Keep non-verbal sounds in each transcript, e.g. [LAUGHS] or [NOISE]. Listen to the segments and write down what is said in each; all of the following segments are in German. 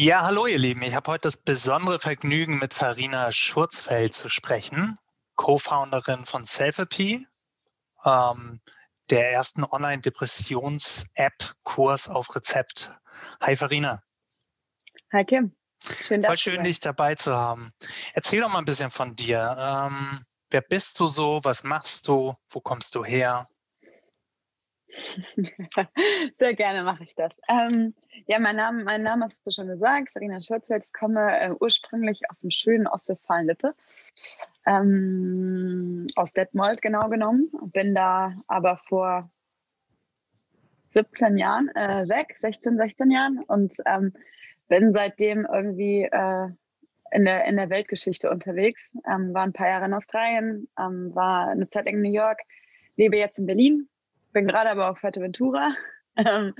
Ja, hallo ihr Lieben. Ich habe heute das besondere Vergnügen, mit Farina Schurzfeld zu sprechen, Co-Founderin von Selfie, ähm, der ersten Online-Depressions-App-Kurs auf Rezept. Hi Farina. Hi Kim. Schön, Voll schön, dich dabei zu haben. Erzähl doch mal ein bisschen von dir. Ähm, wer bist du so? Was machst du? Wo kommst du her? [LAUGHS] Sehr gerne mache ich das. Ähm, ja, mein Name, mein Name hast du schon gesagt, Farina Schürzfeld. Ich komme äh, ursprünglich aus dem schönen Ostwestfalen-Lippe, ähm, aus Detmold genau genommen. Bin da aber vor 17 Jahren äh, weg, 16, 16 Jahren und ähm, bin seitdem irgendwie äh, in, der, in der Weltgeschichte unterwegs. Ähm, war ein paar Jahre in Australien, ähm, war eine Zeit in New York, lebe jetzt in Berlin bin gerade aber auf Fuerteventura ähm,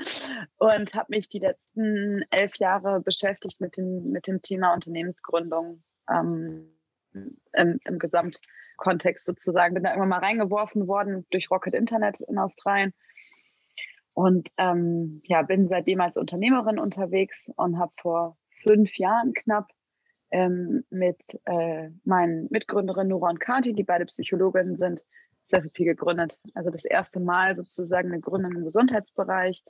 und habe mich die letzten elf Jahre beschäftigt mit dem, mit dem Thema Unternehmensgründung ähm, im, im Gesamtkontext sozusagen. Bin da immer mal reingeworfen worden durch Rocket Internet in Australien und ähm, ja, bin seitdem als Unternehmerin unterwegs und habe vor fünf Jahren knapp ähm, mit äh, meinen Mitgründerinnen Nora und Kati, die beide Psychologinnen sind, Therapie gegründet. Also das erste Mal sozusagen eine Gründung im Gesundheitsbereich.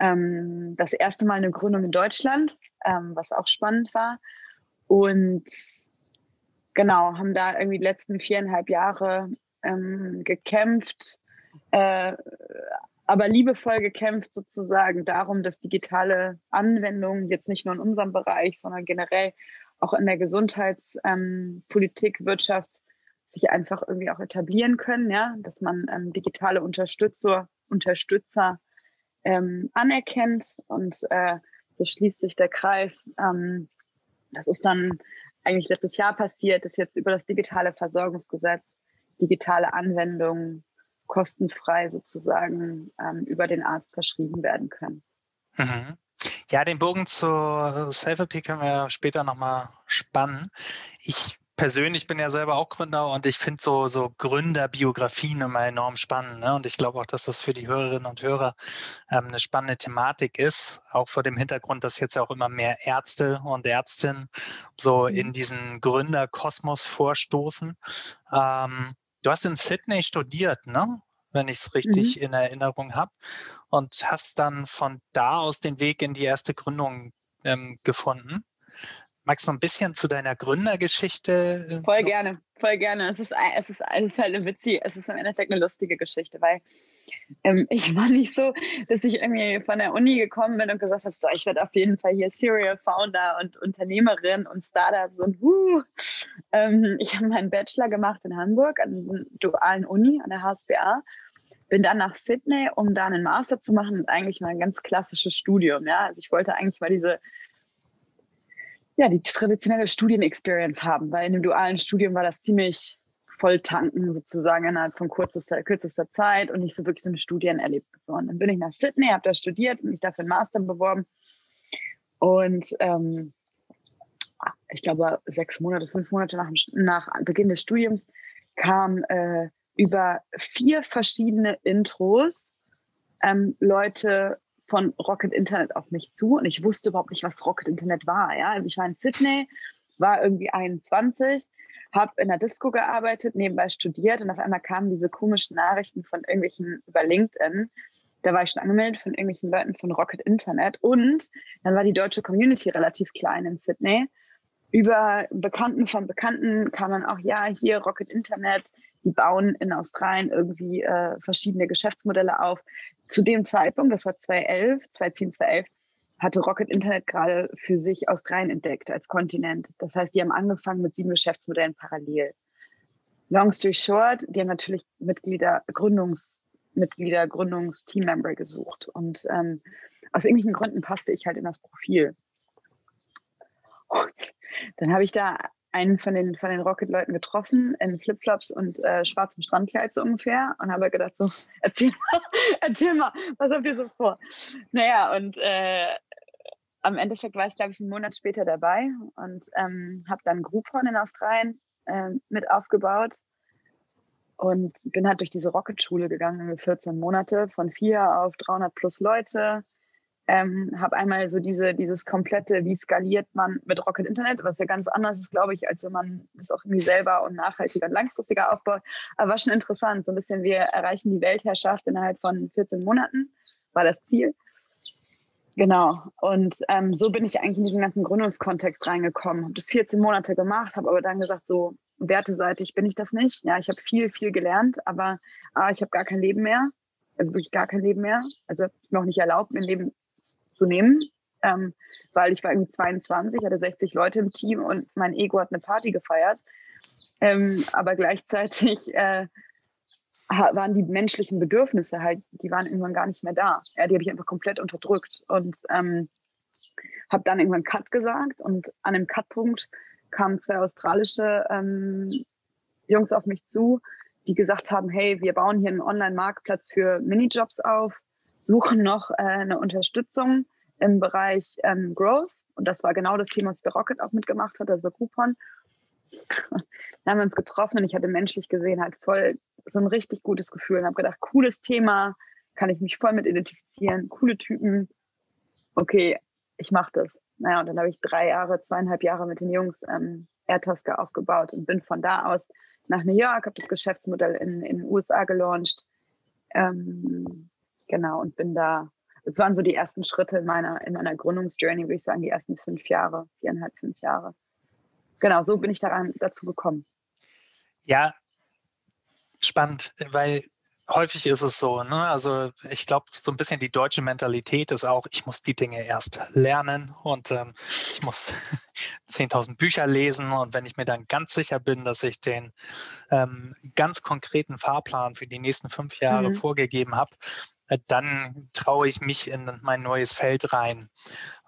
Ähm, das erste Mal eine Gründung in Deutschland, ähm, was auch spannend war. Und genau, haben da irgendwie die letzten viereinhalb Jahre ähm, gekämpft, äh, aber liebevoll gekämpft sozusagen darum, dass digitale Anwendungen jetzt nicht nur in unserem Bereich, sondern generell auch in der Gesundheitspolitik, ähm, Wirtschaft sich einfach irgendwie auch etablieren können, ja, dass man ähm, digitale Unterstützer, Unterstützer ähm, anerkennt und äh, so schließt sich der Kreis. Ähm, das ist dann eigentlich letztes Jahr passiert, dass jetzt über das digitale Versorgungsgesetz digitale Anwendungen kostenfrei sozusagen ähm, über den Arzt verschrieben werden können. Mhm. Ja, den Bogen zur Selfie können wir später nochmal spannen. Ich persönlich bin ja selber auch Gründer und ich finde so, so Gründerbiografien immer enorm spannend. Ne? Und ich glaube auch, dass das für die Hörerinnen und Hörer ähm, eine spannende Thematik ist, auch vor dem Hintergrund, dass jetzt auch immer mehr Ärzte und Ärztinnen so mhm. in diesen Gründerkosmos vorstoßen. Ähm, du hast in Sydney studiert, ne? wenn ich es richtig mhm. in Erinnerung habe, und hast dann von da aus den Weg in die erste Gründung ähm, gefunden. Magst du ein bisschen zu deiner Gründergeschichte? Äh, voll gerne, voll gerne. Es ist, es ist, es ist halt eine witzige, es ist im Endeffekt eine lustige Geschichte, weil ähm, [LAUGHS] ich war nicht so, dass ich irgendwie von der Uni gekommen bin und gesagt habe, so, ich werde auf jeden Fall hier Serial Founder und Unternehmerin und Startups und wuh. Ähm, ich habe meinen Bachelor gemacht in Hamburg an der dualen Uni, an der HSBA bin dann nach Sydney, um da einen Master zu machen und eigentlich mal ein ganz klassisches Studium. Ja, also ich wollte eigentlich mal diese ja, die traditionelle Studienexperience haben, weil in dem dualen Studium war das ziemlich voll tanken sozusagen innerhalb von kürzester, kürzester Zeit und nicht so wirklich so eine Studienerlebnis. Und dann bin ich nach Sydney, habe da studiert und mich dafür einen Master beworben. Und ähm, ich glaube, sechs Monate, fünf Monate nach, nach Beginn des Studiums kam äh, über vier verschiedene Intros ähm, Leute von Rocket Internet auf mich zu und ich wusste überhaupt nicht, was Rocket Internet war. Ja? Also ich war in Sydney, war irgendwie 21, habe in der Disco gearbeitet, nebenbei studiert und auf einmal kamen diese komischen Nachrichten von irgendwelchen über LinkedIn. Da war ich schon angemeldet von irgendwelchen Leuten von Rocket Internet und dann war die deutsche Community relativ klein in Sydney. Über Bekannten von Bekannten kam dann auch, ja, hier Rocket Internet, die bauen in Australien irgendwie äh, verschiedene Geschäftsmodelle auf. Zu dem Zeitpunkt, das war 2011, 2010, 2011, hatte Rocket Internet gerade für sich Australien entdeckt als Kontinent. Das heißt, die haben angefangen mit sieben Geschäftsmodellen parallel. Long story short, die haben natürlich Mitglieder, Gründungsmitglieder, Gründungsteammember gesucht. Und ähm, aus irgendwelchen Gründen passte ich halt in das Profil. Und dann habe ich da einen von den, von den Rocket-Leuten getroffen in Flipflops und äh, schwarzem Strandkleid so ungefähr und habe gedacht so, [LAUGHS] erzähl mal, [LAUGHS] erzähl mal, was habt ihr so vor? Naja, und äh, am Endeffekt war ich, glaube ich, einen Monat später dabei und ähm, habe dann Groupon in Australien äh, mit aufgebaut und bin halt durch diese Rocket-Schule gegangen, 14 Monate, von vier auf 300 plus Leute, Ähm, habe einmal so diese, dieses komplette, wie skaliert man mit Rocket Internet, was ja ganz anders ist, glaube ich, als wenn man das auch irgendwie selber und nachhaltiger und langfristiger aufbaut. Aber war schon interessant, so ein bisschen, wir erreichen die Weltherrschaft innerhalb von 14 Monaten, war das Ziel. Genau. Und ähm, so bin ich eigentlich in diesen ganzen Gründungskontext reingekommen. Habe das 14 Monate gemacht, habe aber dann gesagt, so werteseitig bin ich das nicht. Ja, ich habe viel, viel gelernt, aber ah, ich habe gar kein Leben mehr. Also wirklich gar kein Leben mehr. Also noch nicht erlaubt, mein Leben zu nehmen, ähm, weil ich war irgendwie 22, hatte 60 Leute im Team und mein Ego hat eine Party gefeiert. Ähm, aber gleichzeitig äh, waren die menschlichen Bedürfnisse halt, die waren irgendwann gar nicht mehr da. Ja, die habe ich einfach komplett unterdrückt und ähm, habe dann irgendwann Cut gesagt und an dem Cut-Punkt kamen zwei australische ähm, Jungs auf mich zu, die gesagt haben, hey, wir bauen hier einen Online-Marktplatz für Minijobs auf, suchen noch äh, eine Unterstützung im Bereich ähm, Growth. Und das war genau das Thema, was bei Rocket auch mitgemacht hat, also Coupon. [LAUGHS] Dann haben wir uns getroffen und ich hatte menschlich gesehen halt voll so ein richtig gutes Gefühl und habe gedacht, cooles Thema, kann ich mich voll mit identifizieren, coole Typen. Okay, ich mache das. Naja, und dann habe ich drei Jahre, zweieinhalb Jahre mit den Jungs ähm, Airtasker aufgebaut und bin von da aus nach New York, habe das Geschäftsmodell in, in den USA gelauncht. Ähm, genau, und bin da, es waren so die ersten Schritte in meiner, in meiner Gründungsjourney, würde ich sagen, die ersten fünf Jahre, viereinhalb, fünf Jahre. Genau, so bin ich daran dazu gekommen. Ja, spannend, weil häufig ist es so, ne? Also ich glaube, so ein bisschen die deutsche Mentalität ist auch, ich muss die Dinge erst lernen und ähm, ich muss [LAUGHS] 10.000 Bücher lesen und wenn ich mir dann ganz sicher bin, dass ich den ähm, ganz konkreten Fahrplan für die nächsten fünf Jahre mhm. vorgegeben habe, dann traue ich mich in mein neues Feld rein.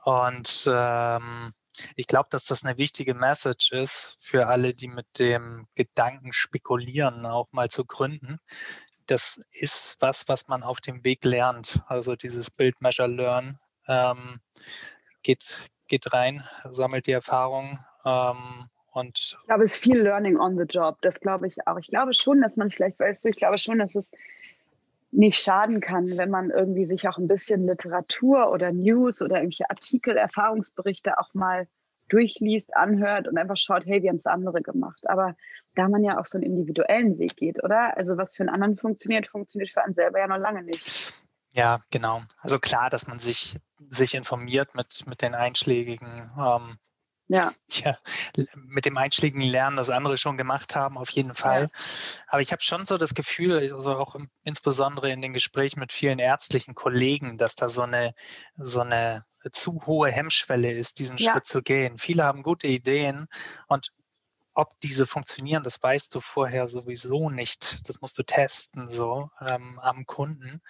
Und ähm, ich glaube, dass das eine wichtige Message ist für alle, die mit dem Gedanken spekulieren, auch mal zu gründen. Das ist was, was man auf dem Weg lernt. Also dieses Build, Measure, Learn ähm, geht, geht rein, sammelt die Erfahrung ähm, und ich glaube, es ist viel Learning on the Job. Das glaube ich auch. Ich glaube schon, dass man vielleicht, weißt du, ich glaube schon, dass es nicht schaden kann, wenn man irgendwie sich auch ein bisschen Literatur oder News oder irgendwelche Artikel, Erfahrungsberichte auch mal durchliest, anhört und einfach schaut, hey, wie haben es andere gemacht. Aber da man ja auch so einen individuellen Weg geht, oder? Also was für einen anderen funktioniert, funktioniert für einen selber ja noch lange nicht. Ja, genau. Also klar, dass man sich, sich informiert mit, mit den einschlägigen ähm, ja. [LAUGHS] ja, mit dem einschlägigen Lernen, das andere schon gemacht haben, auf jeden Fall. Ja. Aber ich habe schon so das Gefühl, also auch im, insbesondere in den Gesprächen mit vielen ärztlichen Kollegen, dass da so eine, so eine zu hohe Hemmschwelle ist, diesen ja. Schritt zu gehen. Viele haben gute Ideen und ob diese funktionieren, das weißt du vorher sowieso nicht. Das musst du testen so ähm, am Kunden.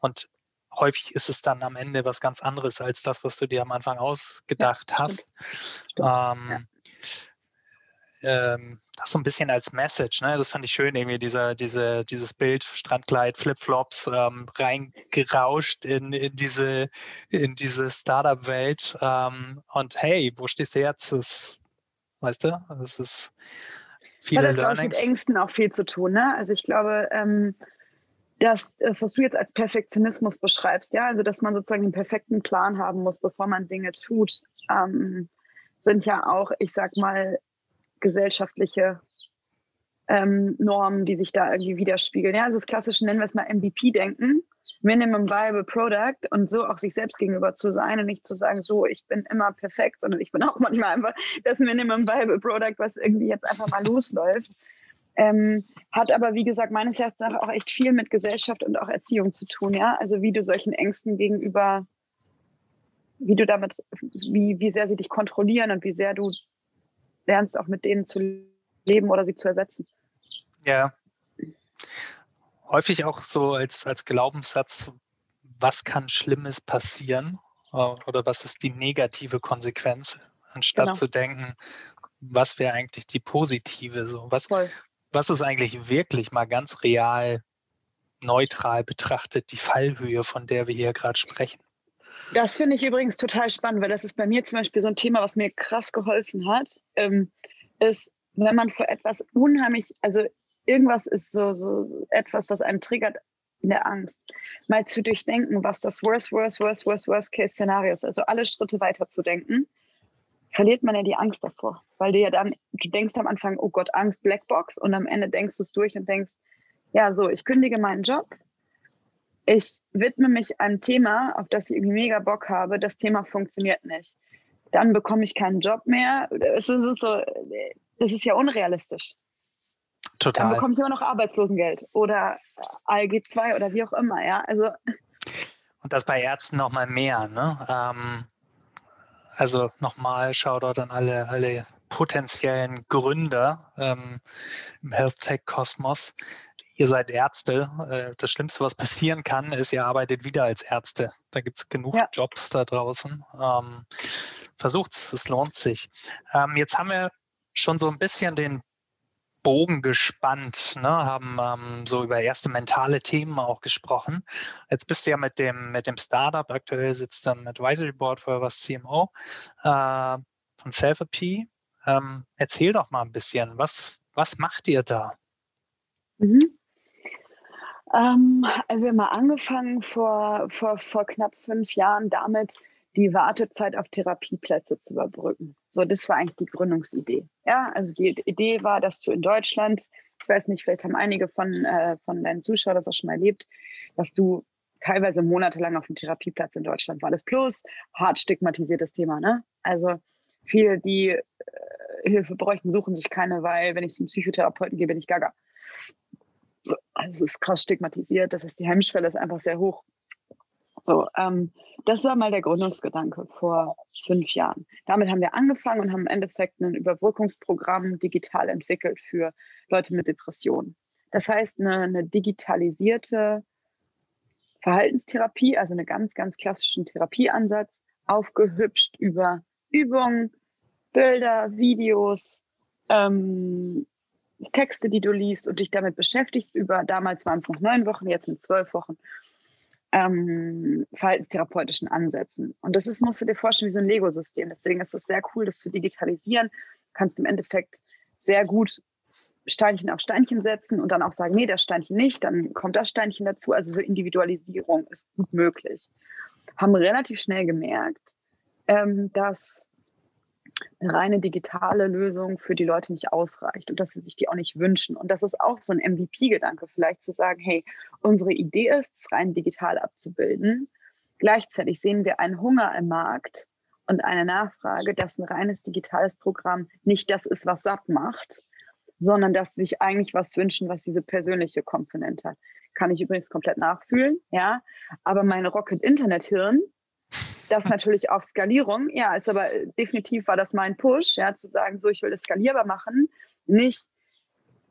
Und häufig ist es dann am Ende was ganz anderes als das, was du dir am Anfang ausgedacht ja, hast. Ähm, ja. ähm, das so ein bisschen als Message, ne? Das fand ich schön, irgendwie dieser, diese, dieses Bild, Strandkleid, Flipflops, ähm, reingerauscht in, in diese, in diese Startup-Welt. Ähm, und hey, wo stehst du jetzt? Das, weißt du, das ist viele ja, das Learnings. Hat mit Ängsten auch viel zu tun, ne? Also ich glaube, ähm, das, das, was du jetzt als Perfektionismus beschreibst, ja, also dass man sozusagen den perfekten Plan haben muss, bevor man Dinge tut, ähm, sind ja auch, ich sag mal, gesellschaftliche ähm, Normen, die sich da irgendwie widerspiegeln. Ja, also das klassische nennen wir es mal MVP-Denken, Minimum Viable Product und so auch sich selbst gegenüber zu sein und nicht zu sagen, so, ich bin immer perfekt, sondern ich bin auch [LAUGHS] manchmal einfach das Minimum Viable Product, was irgendwie jetzt einfach mal losläuft. Ähm, hat aber, wie gesagt, meines Erachtens auch echt viel mit Gesellschaft und auch Erziehung zu tun, ja. Also wie du solchen Ängsten gegenüber, wie du damit, wie, wie sehr sie dich kontrollieren und wie sehr du lernst, auch mit denen zu leben oder sie zu ersetzen. Ja. Häufig auch so als, als Glaubenssatz, was kann Schlimmes passieren äh, oder was ist die negative Konsequenz, anstatt genau. zu denken, was wäre eigentlich die positive? So, was, Voll was ist eigentlich wirklich mal ganz real neutral betrachtet die Fallhöhe, von der wir hier gerade sprechen? Das finde ich übrigens total spannend, weil das ist bei mir zum Beispiel so ein Thema, was mir krass geholfen hat, ähm, ist, wenn man vor etwas unheimlich, also irgendwas ist so, so etwas, was einen triggert, in der Angst, mal zu durchdenken, was das Worst, Worst, Worst, Worst, Worst Case Szenario ist, also alle Schritte weiter zu denken, verliert man ja die Angst davor, weil du ja dann, du denkst am Anfang, oh Gott, Angst, Blackbox und am Ende denkst du es durch und denkst, ja, so, ich kündige meinen Job, ich widme mich einem Thema, auf das ich irgendwie mega Bock habe, das Thema funktioniert nicht. Dann bekomme ich keinen Job mehr. Es ist so, das ist ja unrealistisch. Total. Dann bekommst du immer noch Arbeitslosengeld oder ALG 2 oder wie auch immer, ja. Also. Und das bei Ärzten nochmal mehr, ne? Ähm, also nochmal Shoutout an alle, alle potenziellen Gründer ähm, im Health Tech Kosmos. Ihr seid Ärzte. Äh, das Schlimmste, was passieren kann, ist, ihr arbeitet wieder als Ärzte. Da gibt es genug ja. Jobs da draußen. Ähm, versucht's, es lohnt sich. Ähm, jetzt haben wir schon so ein bisschen den Bogen gespannt, ne? haben ähm, so über erste mentale Themen auch gesprochen. Jetzt bist du ja mit dem, mit dem Startup, aktuell sitzt du im Advisory Board für was CMO äh, von Selfie. Ähm, erzähl doch mal ein bisschen, was, was macht ihr da? Mhm. Ähm, also wir haben mal angefangen vor, vor, vor knapp fünf Jahren damit, die Wartezeit auf Therapieplätze zu überbrücken. So, das war eigentlich die Gründungsidee. Ja, also die Idee war, dass du in Deutschland, ich weiß nicht, vielleicht haben einige von, äh, von deinen Zuschauern das auch schon mal erlebt, dass du teilweise monatelang auf dem Therapieplatz in Deutschland wartest. Plus hart stigmatisiertes Thema, ne? Also viele, die äh, Hilfe bräuchten, suchen sich keine, weil wenn ich zum Psychotherapeuten gehe, bin ich gaga. So, also es ist krass stigmatisiert, das heißt, die Hemmschwelle ist einfach sehr hoch. So, ähm, das war mal der Gründungsgedanke vor fünf Jahren. Damit haben wir angefangen und haben im Endeffekt ein Überbrückungsprogramm digital entwickelt für Leute mit Depressionen. Das heißt, eine, eine digitalisierte Verhaltenstherapie, also einen ganz, ganz klassischen Therapieansatz, aufgehübscht über Übungen, Bilder, Videos, ähm, Texte, die du liest und dich damit beschäftigst, über damals waren es noch neun Wochen, jetzt sind zwölf Wochen ähm, verhaltenstherapeutischen Ansätzen. Und das ist, musst du dir vorstellen, wie so ein Lego-System. Deswegen ist es sehr cool, das zu digitalisieren. Du kannst im Endeffekt sehr gut Steinchen auf Steinchen setzen und dann auch sagen, nee, das Steinchen nicht, dann kommt das Steinchen dazu. Also so Individualisierung ist gut möglich. Haben relativ schnell gemerkt, ähm, dass eine reine digitale Lösung für die Leute nicht ausreicht und dass sie sich die auch nicht wünschen. Und das ist auch so ein MVP-Gedanke, vielleicht zu sagen, hey, unsere Idee ist, es rein digital abzubilden. Gleichzeitig sehen wir einen Hunger im Markt und eine Nachfrage, dass ein reines digitales Programm nicht das ist, was satt macht, sondern dass sie sich eigentlich was wünschen, was diese persönliche Komponente hat. Kann ich übrigens komplett nachfühlen, ja. Aber mein Rocket-Internet-Hirn das natürlich auf Skalierung. Ja, ist aber äh, definitiv war das mein Push, ja, zu sagen, so ich will das skalierbar machen, nicht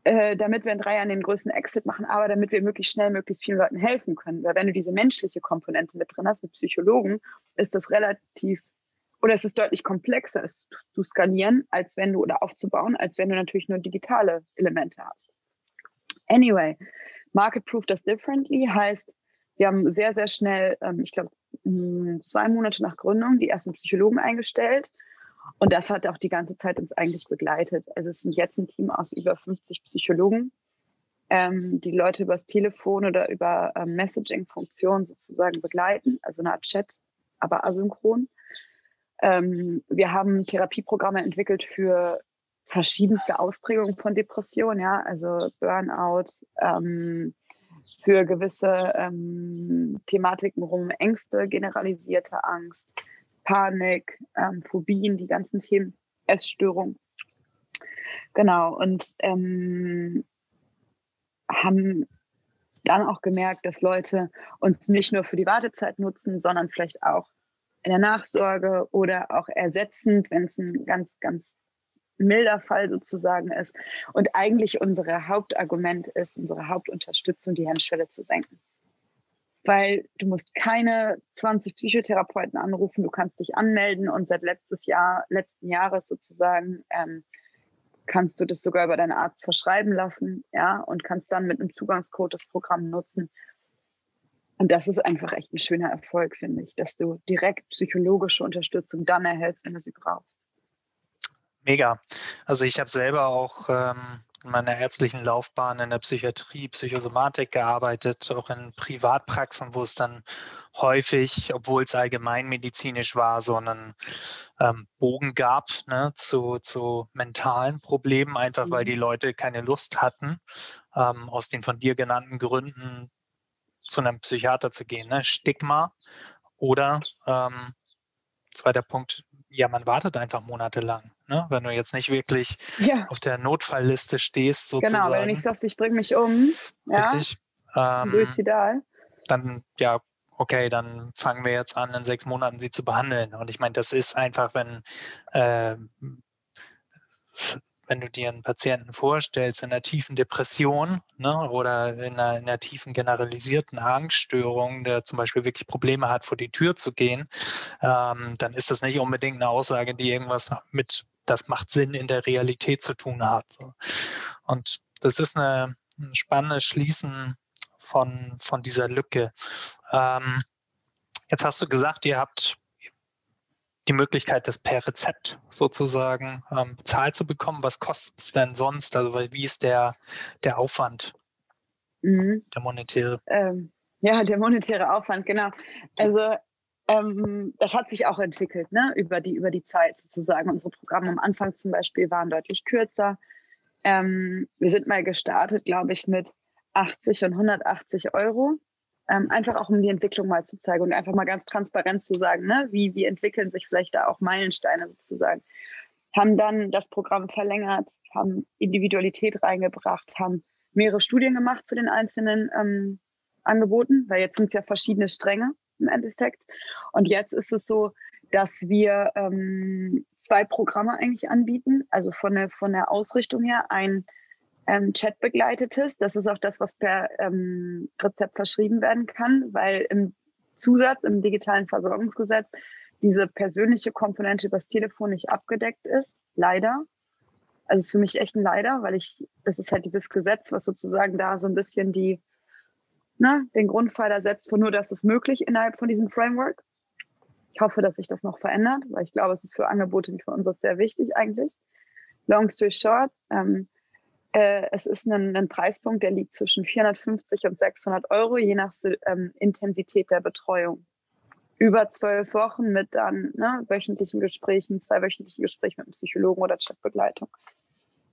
äh, damit wir in drei Jahren den größten Exit machen, aber damit wir möglichst schnell möglichst vielen Leuten helfen können. Weil wenn du diese menschliche Komponente mit drin hast, mit Psychologen, ist das relativ oder es ist deutlich komplexer, es zu skalieren, als wenn du oder aufzubauen, als wenn du natürlich nur digitale Elemente hast. Anyway, Market Proof das differently heißt, wir haben sehr, sehr schnell, ähm, ich glaube, zwei Monate nach Gründung die ersten Psychologen eingestellt. Und das hat auch die ganze Zeit uns eigentlich begleitet. Also es sind jetzt ein Team aus über 50 Psychologen, ähm, die Leute übers Telefon oder über ähm, Messaging-Funktionen sozusagen begleiten, also eine Art Chat, aber asynchron. Ähm, wir haben Therapieprogramme entwickelt für verschiedenste Ausprägungen von Depressionen, ja, also Burnout, ähm, für gewisse ähm, Thematiken rum, Ängste, generalisierte Angst, Panik, ähm, Phobien, die ganzen Themen, Essstörung. Genau, und ähm, haben dann auch gemerkt, dass Leute uns nicht nur für die Wartezeit nutzen, sondern vielleicht auch in der Nachsorge oder auch ersetzend, wenn es ein ganz, ganz milder Fall sozusagen ist. Und eigentlich unser Hauptargument ist, unsere Hauptunterstützung, die Hemmschwelle zu senken. Weil du musst keine 20 Psychotherapeuten anrufen, du kannst dich anmelden und seit letztes Jahr, letzten Jahres sozusagen, ähm, kannst du das sogar über deinen Arzt verschreiben lassen, ja, und kannst dann mit einem Zugangscode das Programm nutzen. Und das ist einfach echt ein schöner Erfolg, finde ich, dass du direkt psychologische Unterstützung dann erhältst, wenn du sie brauchst. Mega. Also ich habe selber auch ähm, in meiner ärztlichen Laufbahn in der Psychiatrie, Psychosomatik gearbeitet, auch in Privatpraxen, wo es dann häufig, obwohl es allgemeinmedizinisch war, so einen ähm, Bogen gab ne, zu, zu mentalen Problemen, einfach weil mhm. die Leute keine Lust hatten, ähm, aus den von dir genannten Gründen zu einem Psychiater zu gehen. Ne? Stigma oder ähm, zweiter Punkt, ja, man wartet einfach monatelang. Ne? Wenn du jetzt nicht wirklich ja. auf der Notfallliste stehst, sozusagen. Genau, wenn du nicht sagst, ich bringe mich um. Richtig. Ja, ähm, suizidal. Dann, ja, okay, dann fangen wir jetzt an, in sechs Monaten sie zu behandeln. Und ich meine, das ist einfach, wenn äh, wenn du dir einen Patienten vorstellst in einer tiefen Depression ne, oder in einer, in einer, tiefen generalisierten Angststörung, der zum Beispiel wirklich Probleme hat, vor die Tür zu gehen, ähm, dann ist das nicht unbedingt eine Aussage, die irgendwas mit, das macht Sinn in der Realität zu tun hat. Und das ist eine, ein spannendes Schließen von, von dieser Lücke. Ähm, jetzt hast du gesagt, ihr habt die Möglichkeit, das per Rezept sozusagen ähm, bezahlt zu bekommen. Was kostet es denn sonst? Also wie ist der, der Aufwand, mhm. der monetäre? Ähm, ja, der monetäre Aufwand, genau. Also ähm, das hat sich auch entwickelt, ne? über, die, über die Zeit sozusagen. Unsere Programme am Anfang zum Beispiel waren deutlich kürzer. Ähm, wir sind mal gestartet, glaube ich, mit 80 und 180 Euro ähm, einfach auch um die Entwicklung mal zu zeigen und einfach mal ganz transparent zu sagen, ne, wie, wie entwickeln sich vielleicht da auch Meilensteine sozusagen. Haben dann das Programm verlängert, haben Individualität reingebracht, haben mehrere Studien gemacht zu den einzelnen ähm, Angeboten, weil jetzt sind es ja verschiedene Stränge im Endeffekt. Und jetzt ist es so, dass wir ähm, zwei Programme eigentlich anbieten, also von der, von der Ausrichtung her ein ähm, Chat begleitetes. Das ist auch das, was per ähm, Rezept verschrieben werden kann, weil im Zusatz, im digitalen Versorgungsgesetz, diese persönliche Komponente übers Telefon nicht abgedeckt ist. Leider. Also ist für mich echt ein Leider, weil ich, das ist halt dieses Gesetz, was sozusagen da so ein bisschen die, ne, den Grundpfeiler setzt von nur, dass es möglich innerhalb von diesem Framework. Ich hoffe, dass sich das noch verändert, weil ich glaube, es ist für Angebote wie für uns sehr wichtig eigentlich. Long story short, ähm, äh, es ist ein, ein, Preispunkt, der liegt zwischen 450 und 600 Euro, je nach ähm, Intensität der Betreuung. Über zwölf Wochen mit dann ne, wöchentlichen Gesprächen, zwei wöchentliche Gespräche mit einem Psychologen oder Chatbegleitung.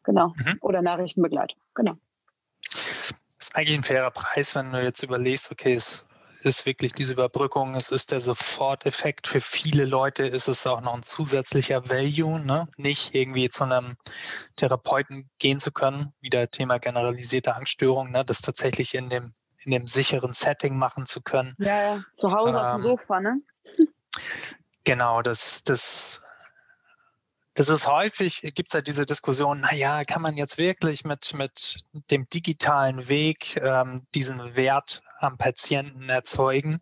Genau. Mhm. Oder Nachrichtenbegleitung. Genau. Ist eigentlich ein fairer Preis, wenn du jetzt überlegst, okay, es ist wirklich diese Überbrückung, es ist der Soforteffekt. Für viele Leute ist es auch noch ein zusätzlicher Value, ne? nicht irgendwie zu einem Therapeuten gehen zu können, wieder Thema generalisierte Angststörung, ne? das tatsächlich in dem, in dem sicheren Setting machen zu können. Ja, ja. zu Hause ähm, auf dem ähm, Sofa, ne? Genau, das, das das ist häufig, gibt es ja diese Diskussion, naja, kann man jetzt wirklich mit, mit dem digitalen Weg ähm, diesen Wert am Patienten erzeugen.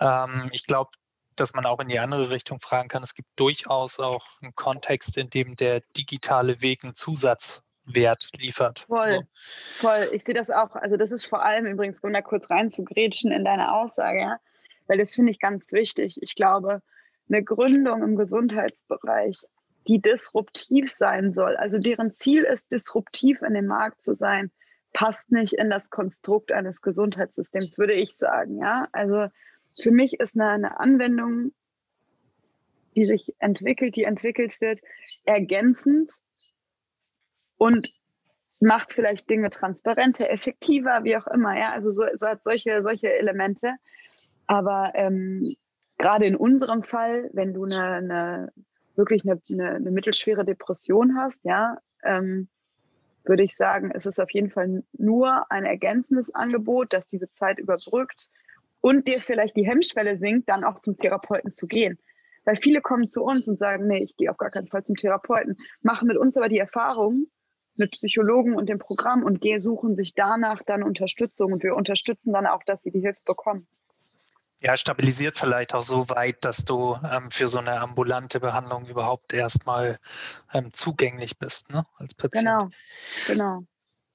Ähm, ich glaube, dass man auch in die andere Richtung fragen kann. Es gibt durchaus auch einen Kontext, in dem der digitale Weg einen Zusatzwert liefert. Voll, so. voll. Ich sehe das auch. Also das ist vor allem übrigens, um da kurz reinzugrätschen in deine Aussage, ja? weil das finde ich ganz wichtig. Ich glaube, eine Gründung im Gesundheitsbereich, die disruptiv sein soll, also deren Ziel ist, disruptiv in dem Markt zu sein, passt nicht in das Konstrukt eines Gesundheitssystems, würde ich sagen. Ja, also für mich ist eine, eine Anwendung, die sich entwickelt, die entwickelt wird, ergänzend und macht vielleicht Dinge transparenter, effektiver, wie auch immer. Ja, also so, so hat solche, solche Elemente. Aber ähm, gerade in unserem Fall, wenn du eine, eine wirklich eine, eine, eine mittelschwere Depression hast, ja, ähm, würde ich sagen, es ist auf jeden Fall nur ein ergänzendes Angebot, das diese Zeit überbrückt und dir vielleicht die Hemmschwelle sinkt, dann auch zum Therapeuten zu gehen. Weil viele kommen zu uns und sagen, nee, ich gehe auf gar keinen Fall zum Therapeuten, machen mit uns aber die Erfahrung mit Psychologen und dem Programm und suchen sich danach dann Unterstützung und wir unterstützen dann auch, dass sie die Hilfe bekommen ja, stabilisiert vielleicht auch so weit, dass du ähm, für so eine ambulante Behandlung überhaupt erstmal ähm, zugänglich bist, ne, als Patient. Genau, genau.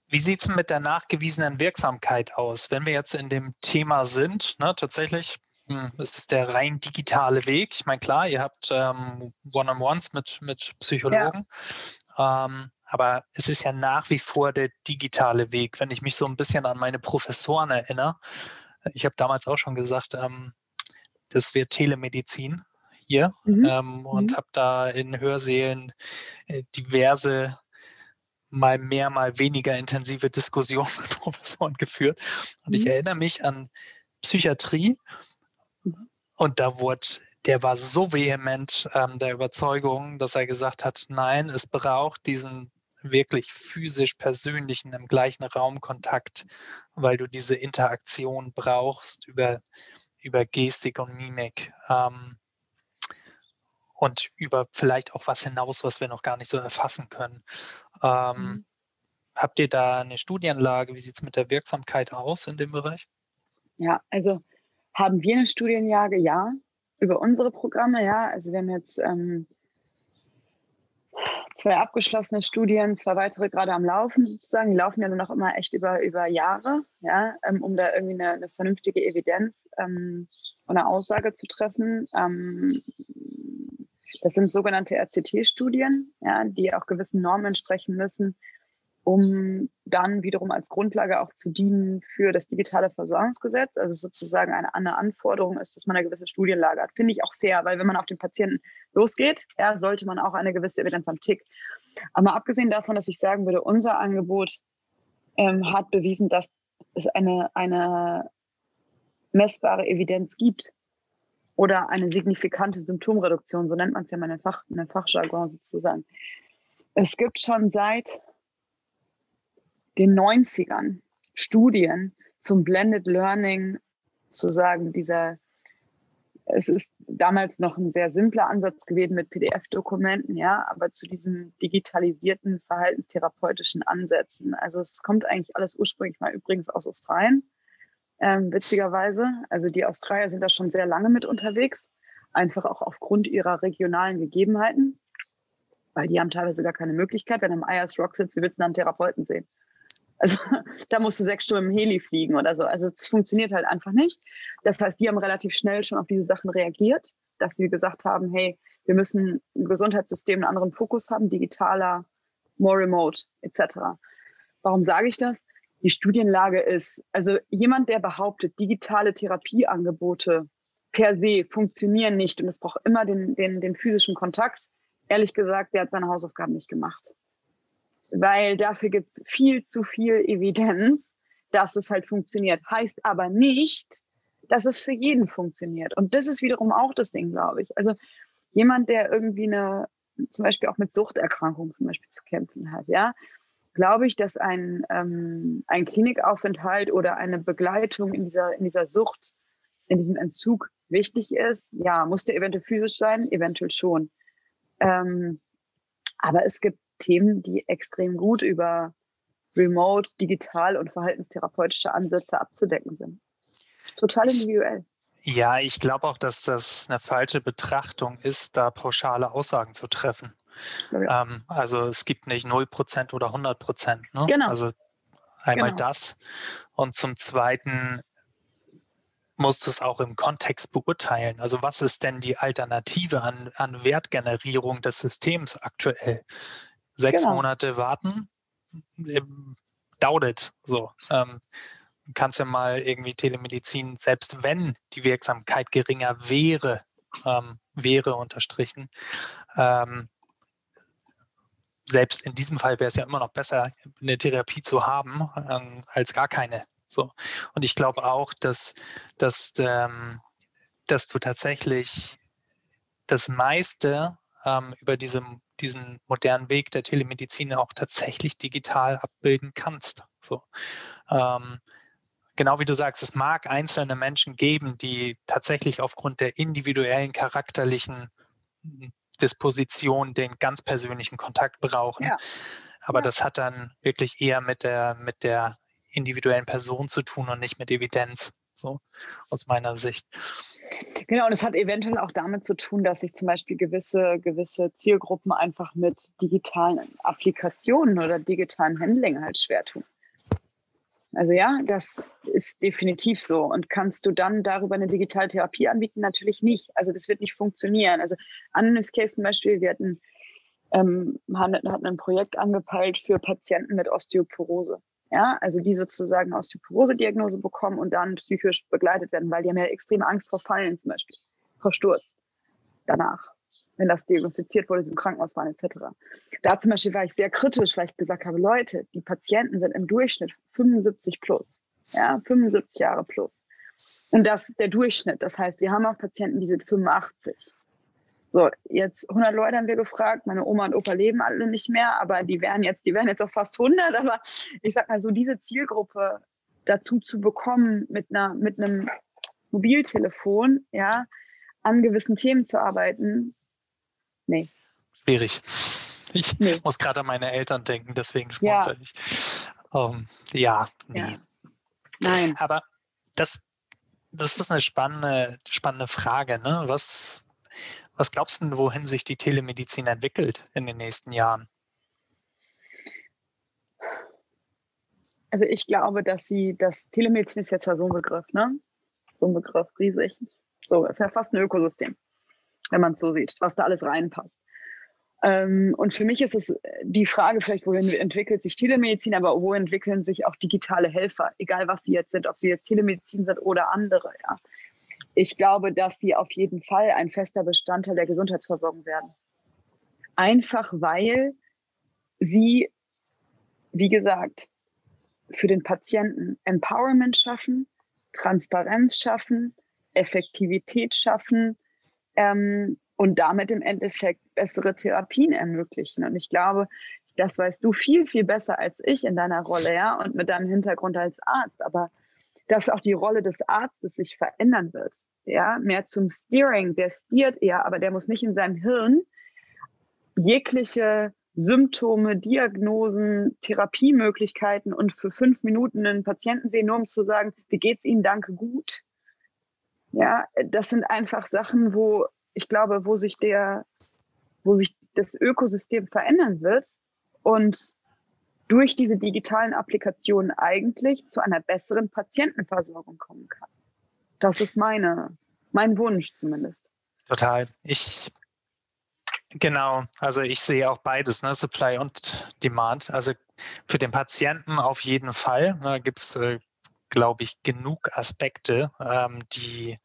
Wie sieht es mit der nachgewiesenen Wirksamkeit aus? Wenn wir jetzt in dem Thema sind, ne, tatsächlich hm, ist es der rein digitale Weg. Ich meine, klar, ihr habt ähm, One-on-Ones mit, mit Psychologen. Ja. Ähm, Aber es ist ja nach wie vor der digitale Weg. Wenn ich mich so ein bisschen an meine Professoren erinnere, ich habe damals auch schon gesagt, ähm, das wird Telemedizin hier mhm. ähm, und mhm. habe da in Hörsälen äh, diverse mal mehr, mal weniger intensive Diskussionen [LAUGHS] mit Professoren geführt. Und mhm. ich erinnere mich an Psychiatrie und da wurde, der war so vehement ähm, der Überzeugung, dass er gesagt hat, nein, es braucht diesen wirklich physisch persönlichen im gleichen Raum Kontakt, weil du diese Interaktion brauchst über, über Gestik und Mimik. Ähm, und über vielleicht auch was hinaus, was wir noch gar nicht so erfassen können. Ähm, mhm. Habt ihr da eine Studienlage? Wie sieht es mit der Wirksamkeit aus in dem Bereich? Ja, also haben wir eine Studienlage? Ja, über unsere Programme, ja. Also wir haben jetzt ähm, zwei abgeschlossene Studien, zwei weitere gerade am Laufen sozusagen. Die laufen ja dann auch immer echt über, über Jahre, ja, ähm, um da irgendwie eine, eine vernünftige Evidenz ähm, und eine Aussage zu treffen. Ähm, das sind sogenannte RCT-Studien, ja, die auch gewissen Normen entsprechen müssen, um dann wiederum als Grundlage auch zu dienen für das digitale Versorgungsgesetz. Also sozusagen eine, eine Anforderung ist, dass man eine gewisse Studienlage hat. Finde ich auch fair, weil wenn man auf den Patienten losgeht, ja, sollte man auch eine gewisse Evidenz am Tick. Aber abgesehen davon, dass ich sagen würde, unser Angebot ähm, hat bewiesen, dass es eine, eine messbare Evidenz gibt oder eine signifikante Symptomreduktion, so nennt man es ja mal in, Fach, in Fachjargon sozusagen. Es gibt schon seit den 90ern Studien zum Blended Learning, zu sagen, dieser, es ist damals noch ein sehr simpler Ansatz gewesen mit PDF-Dokumenten, ja, aber zu diesen digitalisierten verhaltenstherapeutischen Ansätzen. Also es kommt eigentlich alles ursprünglich mal übrigens aus Australien ähm, witzigerweise. Also die Australier sind da schon sehr lange mit unterwegs, einfach auch aufgrund ihrer regionalen Gegebenheiten, weil die haben teilweise gar keine Möglichkeit. Wenn im IS Rock sitzt, wie willst du einen Therapeuten sehen? Also [LAUGHS] da musst du sechs Stunden im Heli fliegen oder so. Also es funktioniert halt einfach nicht. Das heißt, die haben relativ schnell schon auf diese Sachen reagiert, dass sie gesagt haben, hey, wir müssen ein Gesundheitssystem einen anderen Fokus haben, digitaler, more remote etc. Warum sage ich das? die Studienlage ist. Also jemand, der behauptet, digitale Therapieangebote per se funktionieren nicht und es braucht immer den, den, den physischen Kontakt, ehrlich gesagt, der hat seine Hausaufgaben nicht gemacht. Weil dafür gibt es viel zu viel Evidenz, dass es halt funktioniert. Heißt aber nicht, dass es für jeden funktioniert. Und das ist wiederum auch das Ding, glaube ich. Also jemand, der irgendwie eine, zum Beispiel auch mit Suchterkrankungen zum Beispiel zu kämpfen hat, ja, glaube ich, dass ein, ähm, ein Klinikaufenthalt oder eine Begleitung in dieser, in dieser Sucht, in diesem Entzug wichtig ist. Ja, muss der eventuell physisch sein? Eventuell schon. Ähm, aber es gibt Themen, die extrem gut über Remote, digital und verhaltenstherapeutische Ansätze abzudecken sind. Total individuell. Ja, ich glaube auch, dass das eine falsche Betrachtung ist, da pauschale Aussagen zu treffen. Ja. Ähm, also es gibt nicht 0% oder 100%. Ne? Genau. Also einmal genau. das. Und zum Zweiten musst du es auch im Kontext beurteilen. Also was ist denn die Alternative an, an Wertgenerierung des Systems aktuell? Sechs genau. Monate warten? Ähm, dauert so. Ähm, kannst ja mal irgendwie Telemedizin, selbst wenn die Wirksamkeit geringer wäre, ähm, wäre unterstrichen, ähm, selbst in diesem Fall wäre es ja immer noch besser, eine Therapie zu haben, ähm, als gar keine. So. Und ich glaube auch, dass, dass, ähm, dass du tatsächlich das meiste ähm, über diese, diesen modernen Weg der Telemedizin auch tatsächlich digital abbilden kannst. So. Ähm, genau wie du sagst, es mag einzelne Menschen geben, die tatsächlich aufgrund der individuellen charakterlichen Disposition den ganz persönlichen Kontakt brauchen. Ja. Aber ja. das hat dann wirklich eher mit der, mit der individuellen Person zu tun und nicht mit Evidenz, so aus meiner Sicht. Genau, und es hat eventuell auch damit zu tun, dass sich zum Beispiel gewisse, gewisse Zielgruppen einfach mit digitalen Applikationen oder digitalen Handling halt schwer tun. Also ja, das ist definitiv so. Und kannst du dann darüber eine Digitaltherapie anbieten? Natürlich nicht. Also das wird nicht funktionieren. Also Anonymous Case zum Beispiel, wir hatten ähm, hat, hat ein Projekt angepeilt für Patienten mit Osteoporose. Ja, also die sozusagen Osteoporose-Diagnose bekommen und dann psychisch begleitet werden, weil die haben ja extreme Angst vor Fallen zum Beispiel, vor Sturz danach, wenn das diagnostiziert wurde, sie im Krankenhaus waren etc. Da zum Beispiel war ich sehr kritisch, weil ich gesagt habe, Leute, die Patienten sind im Durchschnitt 75 plus, ja, 75 Jahre plus. Und das ist der Durchschnitt. Das heißt, wir haben auch Patienten, die sind 85. So, jetzt 100 Leute haben wir gefragt. Meine Oma und Opa leben alle nicht mehr, aber die wären jetzt, die wären jetzt auch fast 100. Aber ich sag mal so, diese Zielgruppe dazu zu bekommen, mit einer, mit einem Mobiltelefon, ja, an gewissen Themen zu arbeiten, nee. Schwierig. Ich nee. muss gerade an meine Eltern denken, deswegen schmunzel ja. ich. Um, ähm, ja, nee. Ja. Nein. Aber das, das ist eine spannende, spannende Frage. Ne? Was, was glaubst du, wohin sich die Telemedizin entwickelt in den nächsten Jahren? Also ich glaube, dass sie, das Telemedizin ist jetzt ja so ein Begriff, ne? So ein Begriff, riesig. So, ist ja fast ein Ökosystem, wenn man es so sieht, was da alles reinpasst. Ähm, und für mich ist es die Frage vielleicht, wohin entwickelt sich Telemedizin, aber wo entwickeln sich auch digitale Helfer, egal was sie jetzt sind, ob sie jetzt Telemedizin sind oder andere, ja ich glaube, dass sie auf jeden Fall ein fester Bestandteil der Gesundheitsversorgung werden. Einfach weil sie, wie gesagt, für den Patienten Empowerment schaffen, Transparenz schaffen, Effektivität schaffen ähm, und damit im Endeffekt bessere Therapien ermöglichen. Und ich glaube, das weißt du viel, viel besser als ich in deiner Rolle, ja, und mit deinem Hintergrund als Arzt. Aber dass auch die Rolle des Arztes sich verändern wird. Ja, mehr zum Steering, der steert eher, aber der muss nicht in seinem Hirn jegliche Symptome, Diagnosen, Therapiemöglichkeiten und für fünf Minuten einen Patienten sehen, nur um zu sagen, wie geht's Ihnen, danke, gut. Ja, das sind einfach Sachen, wo ich glaube, wo sich der, wo sich das Ökosystem verändern wird und durch diese digitalen Applikationen eigentlich zu einer besseren Patientenversorgung kommen kann. Das ist meine, mein Wunsch zumindest. Total. Ich Genau, also ich sehe auch beides, ne? Supply und Demand. Also für den Patienten auf jeden Fall. Ne, gibt es, äh, glaube ich, genug Aspekte, ähm, die,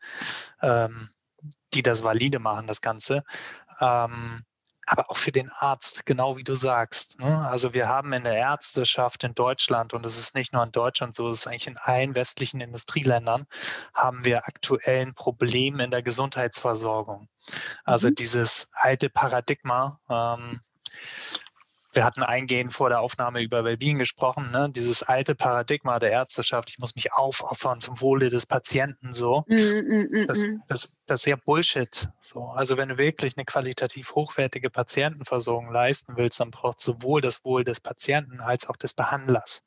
ähm, die das valide machen, das Ganze. Ähm, aber auch für den Arzt, genau wie du sagst. Ne? Also wir haben in der Ärzteschaft in Deutschland, und es ist nicht nur in Deutschland so, es ist eigentlich in allen westlichen Industrieländern, haben wir aktuell ein Problem in der Gesundheitsversorgung. Also mhm. dieses alte Paradigma, ähm, wir hatten eingehend vor der Aufnahme über Wellbeing gesprochen, ne? dieses alte Paradigma der Ärzteschaft, ich muss mich aufopfern zum Wohle des Patienten, so. Mm, mm, mm, das, mm. das, das ist ja Bullshit. So. Also wenn du wirklich eine qualitativ hochwertige Patientenversorgung leisten willst, dann braucht sowohl das Wohl des Patienten als auch des Behandlers.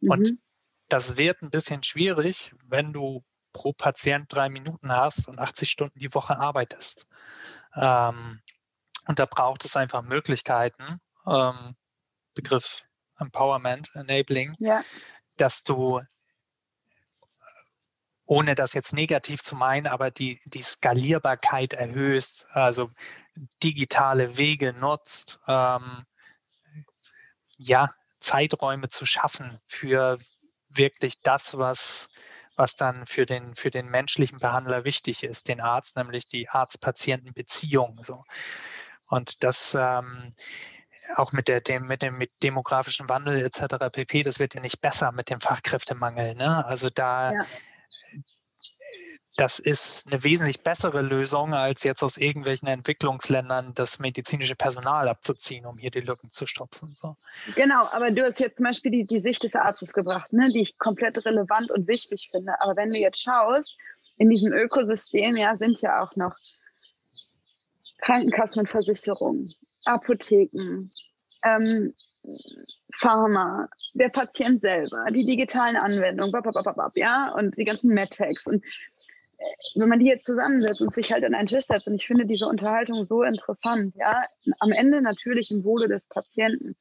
Mhm. Und das wird ein bisschen schwierig, wenn du pro Patient drei Minuten hast und 80 Stunden die Woche arbeitest. Ähm, und da braucht es einfach Möglichkeiten, ähm, Begriff Empowerment, Enabling, ja. dass du ohne das jetzt negativ zu meinen, aber die, die Skalierbarkeit erhöhst, also digitale Wege nutzt, ähm, ja, Zeiträume zu schaffen für wirklich das, was, was dann für den, für den menschlichen Behandler wichtig ist, den Arzt, nämlich die Arzt-Patienten-Beziehung. So. Und das, ähm, auch mit, der, dem, mit dem mit demografischen Wandel etc. pp, das wird ja nicht besser mit dem Fachkräftemangel. Ne? Also da, ja. das ist eine wesentlich bessere Lösung, als jetzt aus irgendwelchen Entwicklungsländern das medizinische Personal abzuziehen, um hier die Lücken zu stopfen. So. Genau, aber du hast jetzt zum Beispiel die, die Sicht des Arztes gebracht, ne, die ich komplett relevant und wichtig finde. Aber wenn du jetzt schaust, in diesem Ökosystem ja sind ja auch noch Krankenkassen und Versicherungen, Apotheken, ähm, Pharma, der Patient selber, die digitalen Anwendungen, ja, und die ganzen MedTechs. Und äh, wenn man die jetzt zusammensetzt und sich halt an einen Tisch setzt, und ich finde diese Unterhaltung so interessant, ja, am Ende natürlich im Wohle des Patienten.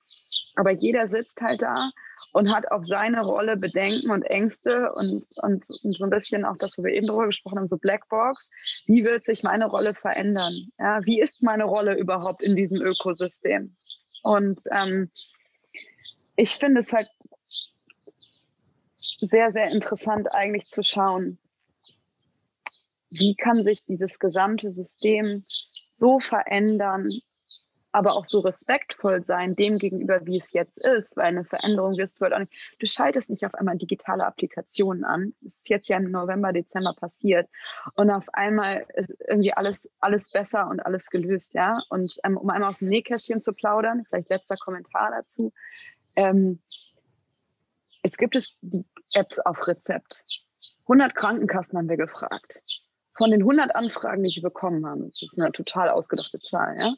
Aber jeder sitzt halt da und hat auf seine Rolle Bedenken und Ängste und, und, und, so ein bisschen auch das, wo wir eben drüber gesprochen haben, so Blackbox. Wie wird sich meine Rolle verändern? Ja, wie ist meine Rolle überhaupt in diesem Ökosystem? Und ähm, ich finde es halt sehr, sehr interessant eigentlich zu schauen, wie kann sich dieses gesamte System so verändern, aber auch so respektvoll sein dem gegenüber, wie es jetzt ist, weil eine Veränderung wirst du halt auch nicht. Du schaltest nicht auf einmal digitale Applikationen an. Das ist jetzt ja im November, Dezember passiert. Und auf einmal ist irgendwie alles, alles besser und alles gelöst, ja. Und ähm, um einmal aus dem Nähkästchen zu plaudern, vielleicht letzter Kommentar dazu. Ähm, es gibt es die Apps auf Rezept. 100 Krankenkassen haben wir gefragt. Von den 100 Anfragen, die ich bekommen habe, das ist eine total ausgedachte Zahl, ja,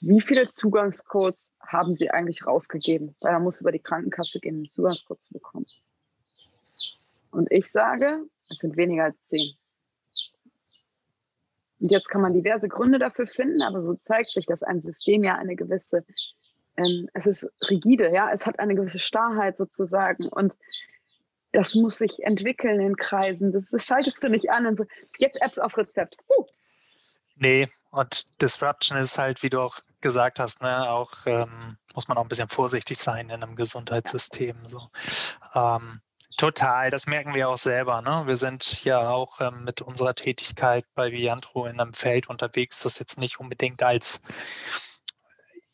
wie viele Zugangscodes haben Sie eigentlich rausgegeben? Weil man muss über die Krankenkasse gehen, einen Zugangscode zu bekommen. Und ich sage, es sind weniger als zehn. Und jetzt kann man diverse Gründe dafür finden, aber so zeigt sich, dass ein System ja eine gewisse, ähm, es ist rigide, ja, es hat eine gewisse Starrheit sozusagen und das muss sich entwickeln in Kreisen. Das, das schaltest du nicht an und so, jetzt Apps auf Rezept. Uh, Nee, und Disruption ist halt, wie du auch gesagt hast, ne, auch ähm, muss man auch ein bisschen vorsichtig sein in einem Gesundheitssystem. So. Ähm, total, das merken wir auch selber. Ne? Wir sind ja auch ähm, mit unserer Tätigkeit bei Viantro in einem Feld unterwegs, das jetzt nicht unbedingt als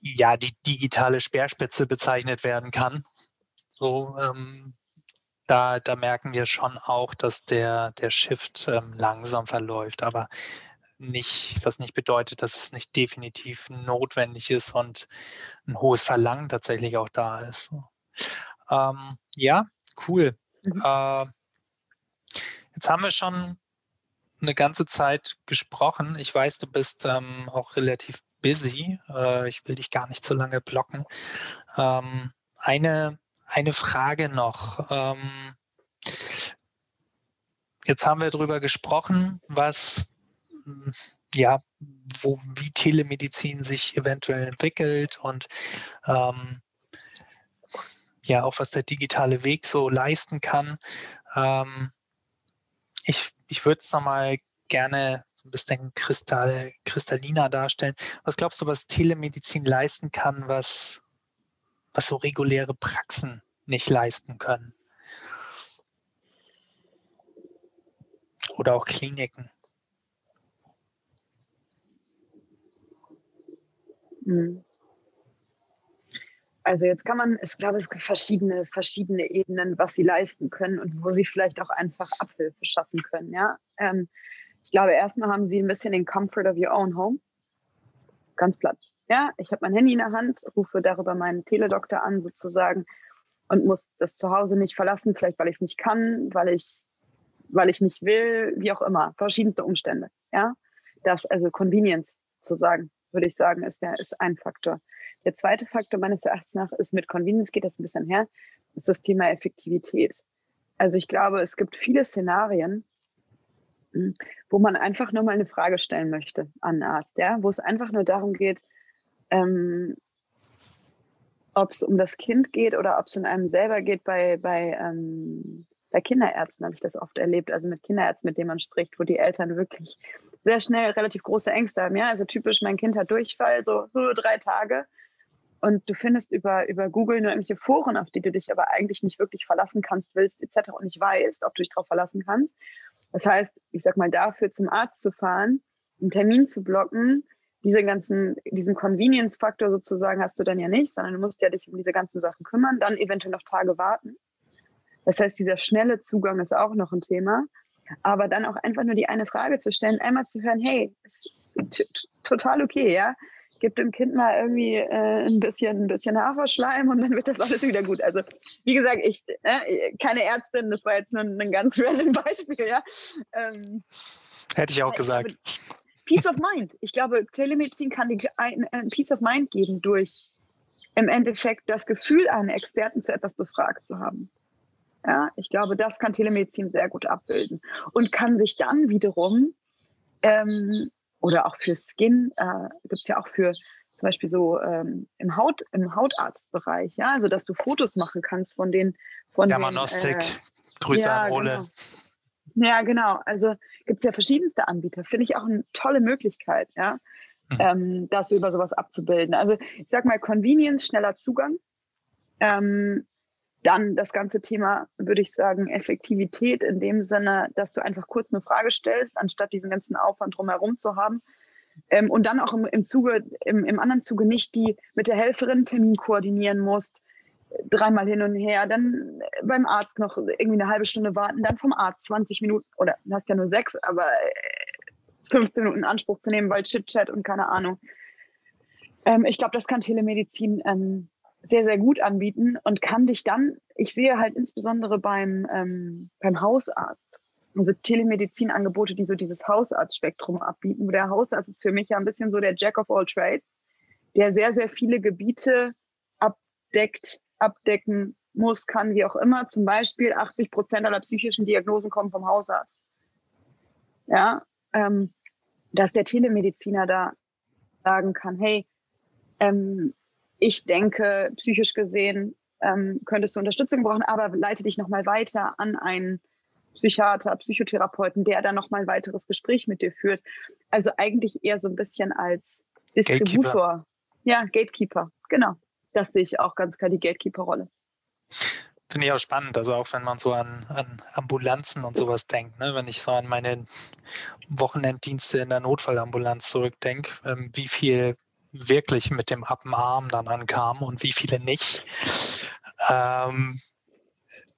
ja die digitale Speerspitze bezeichnet werden kann. So, ähm, da, da merken wir schon auch, dass der, der Shift ähm, langsam verläuft. Aber nicht, was nicht bedeutet, dass es nicht definitiv notwendig ist und ein hohes Verlangen tatsächlich auch da ist. Ähm, ja, cool. Mhm. Äh, jetzt haben wir schon eine ganze Zeit gesprochen. Ich weiß, du bist ähm, auch relativ busy. Äh, ich will dich gar nicht so lange blocken. Ähm, eine, eine Frage noch. Ähm, jetzt haben wir darüber gesprochen, was ja, wo, wie Telemedizin sich eventuell entwickelt und ähm, ja, auch was der digitale Weg so leisten kann. Ähm, ich ich würde es nochmal gerne so ein bisschen kristall, kristalliner darstellen. Was glaubst du, was Telemedizin leisten kann, was, was so reguläre Praxen nicht leisten können? Oder auch Kliniken? Also jetzt kann man, ich glaube, es gibt verschiedene, verschiedene Ebenen, was sie leisten können und wo sie vielleicht auch einfach Abhilfe schaffen können. Ja? Ähm, ich glaube, erstmal haben sie ein bisschen den Comfort of your own home. Ganz platt. Ja, ich habe mein Handy in der Hand, rufe darüber meinen Teledoktor an sozusagen und muss das zu Hause nicht verlassen, vielleicht weil ich es nicht kann, weil ich, weil ich nicht will, wie auch immer, verschiedenste Umstände. Ja, das also Convenience zu sagen würde ich sagen, ist, der, ist ein Faktor. Der zweite Faktor meines Erachtens nach ist mit Convenience, geht das ein bisschen her, ist das Thema Effektivität. Also ich glaube, es gibt viele Szenarien, hm, wo man einfach nur mal eine Frage stellen möchte an einen Arzt, ja, wo es einfach nur darum geht, ähm, ob es um das Kind geht oder ob es in einem selber geht bei, bei ähm, bei Kinderärzten habe ich das oft erlebt, also mit Kinderärzten, mit denen man spricht, wo die Eltern wirklich sehr schnell relativ große Ängste haben. Ja, also typisch, mein Kind hat Durchfall, so [LAUGHS] drei Tage. Und du findest über, über Google nur irgendwelche Foren, auf die du dich aber eigentlich nicht wirklich verlassen kannst, willst, etc. und nicht weißt, ob du dich darauf verlassen kannst. Das heißt, ich sag mal, dafür zum Arzt zu fahren, einen Termin zu blocken, diese ganzen, diesen Convenience-Faktor sozusagen hast du dann ja nicht, sondern du musst ja dich um diese ganzen Sachen kümmern, dann eventuell noch Tage warten. Das heißt, dieser schnelle Zugang ist auch noch ein Thema. Aber dann auch einfach nur die eine Frage zu stellen, einmal zu hören, hey, es ist total okay, ja. Gib dem Kind mal irgendwie äh, ein bisschen, ein bisschen Haferschleim und dann wird das alles wieder gut. Also, wie gesagt, ich, äh, keine Ärztin, das war jetzt nur ein, ein ganz [LAUGHS] random Beispiel, ja. Ähm, Hätte ich auch gesagt. Peace of Mind. Ich glaube, Telemedizin kann dir ein, ein Peace of Mind geben durch im Endeffekt das Gefühl, einen Experten zu etwas befragt zu haben. Ja, ich glaube, das kann Telemedizin sehr gut abbilden und kann sich dann wiederum ähm, oder auch für Skin äh, gibt es ja auch für zum Beispiel so ähm, im Haut, im Hautarztbereich, ja, also dass du Fotos machen kannst von den von Germanostik, äh, Grüße ja, an Ole. Genau. Ja, genau. Also gibt es ja verschiedenste Anbieter. Finde ich auch eine tolle Möglichkeit, ja, mhm. ähm, das über sowas abzubilden. Also ich sag mal, Convenience, schneller Zugang. Ähm, dann das ganze Thema, würde ich sagen, Effektivität in dem Sinne, dass du einfach kurz eine Frage stellst, anstatt diesen ganzen Aufwand drumherum zu haben. Ähm, und dann auch im, im Zuge, im, im anderen Zuge nicht die mit der Helferin Termin koordinieren musst, dreimal hin und her, dann beim Arzt noch irgendwie eine halbe Stunde warten, dann vom Arzt 20 Minuten oder hast ja nur sechs, aber 15 äh, Minuten in Anspruch zu nehmen, weil Chit-Chat und keine Ahnung. Ähm, ich glaube, das kann Telemedizin ähm, sehr, sehr gut anbieten und kann dich dann, ich sehe halt insbesondere beim, ähm, beim Hausarzt, also Telemedizinangebote, die so dieses Hausarztspektrum abbieten, wo der Hausarzt ist für mich ja ein bisschen so der Jack of all Trades, der sehr, sehr viele Gebiete abdeckt, abdecken muss, kann, wie auch immer. Zum Beispiel 80 Prozent aller psychischen Diagnosen kommen vom Hausarzt. Ja, ähm, dass der Telemediziner da sagen kann, hey, ähm, ich denke, psychisch gesehen ähm, könntest du Unterstützung brauchen, aber leite dich nochmal weiter an einen Psychiater, Psychotherapeuten, der dann nochmal ein weiteres Gespräch mit dir führt. Also eigentlich eher so ein bisschen als Distributor. Gatekeeper. Ja, Gatekeeper, genau das sehe ich auch ganz klar die Gatekeeper-Rolle. Finde ich auch spannend, also auch wenn man so an, an Ambulanzen und sowas denkt, ne? wenn ich so an meine Wochenenddienste in der Notfallambulanz zurückdenke, ähm, wie viel wirklich mit dem Appenarm dann ankam und wie viele nicht. Ähm,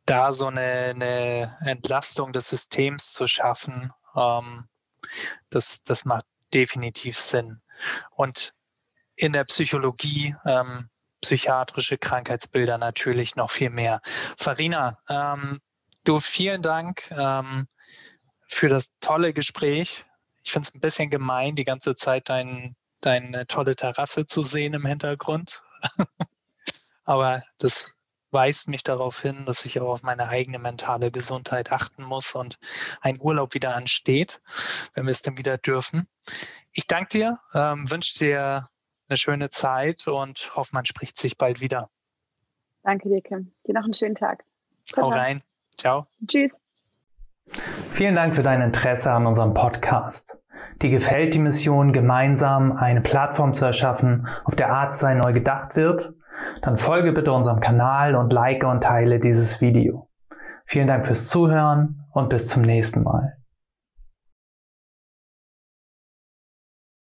da so eine, eine, Entlastung des Systems zu schaffen, ähm, das, das macht definitiv Sinn. Und in der Psychologie ähm, psychiatrische Krankheitsbilder natürlich noch viel mehr. Farina, ähm, du vielen Dank ähm, für das tolle Gespräch. Ich finde es ein bisschen gemein, die ganze Zeit dein, deine tolle Terrasse zu sehen im Hintergrund. [LAUGHS] Aber das weist mich darauf hin, dass ich auch auf meine eigene mentale Gesundheit achten muss und ein Urlaub wieder ansteht, wenn wir es dann wieder dürfen. Ich danke dir, ähm, wünsche dir eine schöne Zeit und hoffe, man spricht sich bald wieder. Danke dir, Kim. Dir noch einen schönen Tag. Hau rein. Ciao. Tschüss. Vielen Dank für dein Interesse an unserem Podcast. Dir gefällt die Mission, gemeinsam eine Plattform zu erschaffen, auf der Arzt sein neu gedacht wird? Dann folge bitte unserem Kanal und like und teile dieses Video. Vielen Dank fürs Zuhören und bis zum nächsten Mal.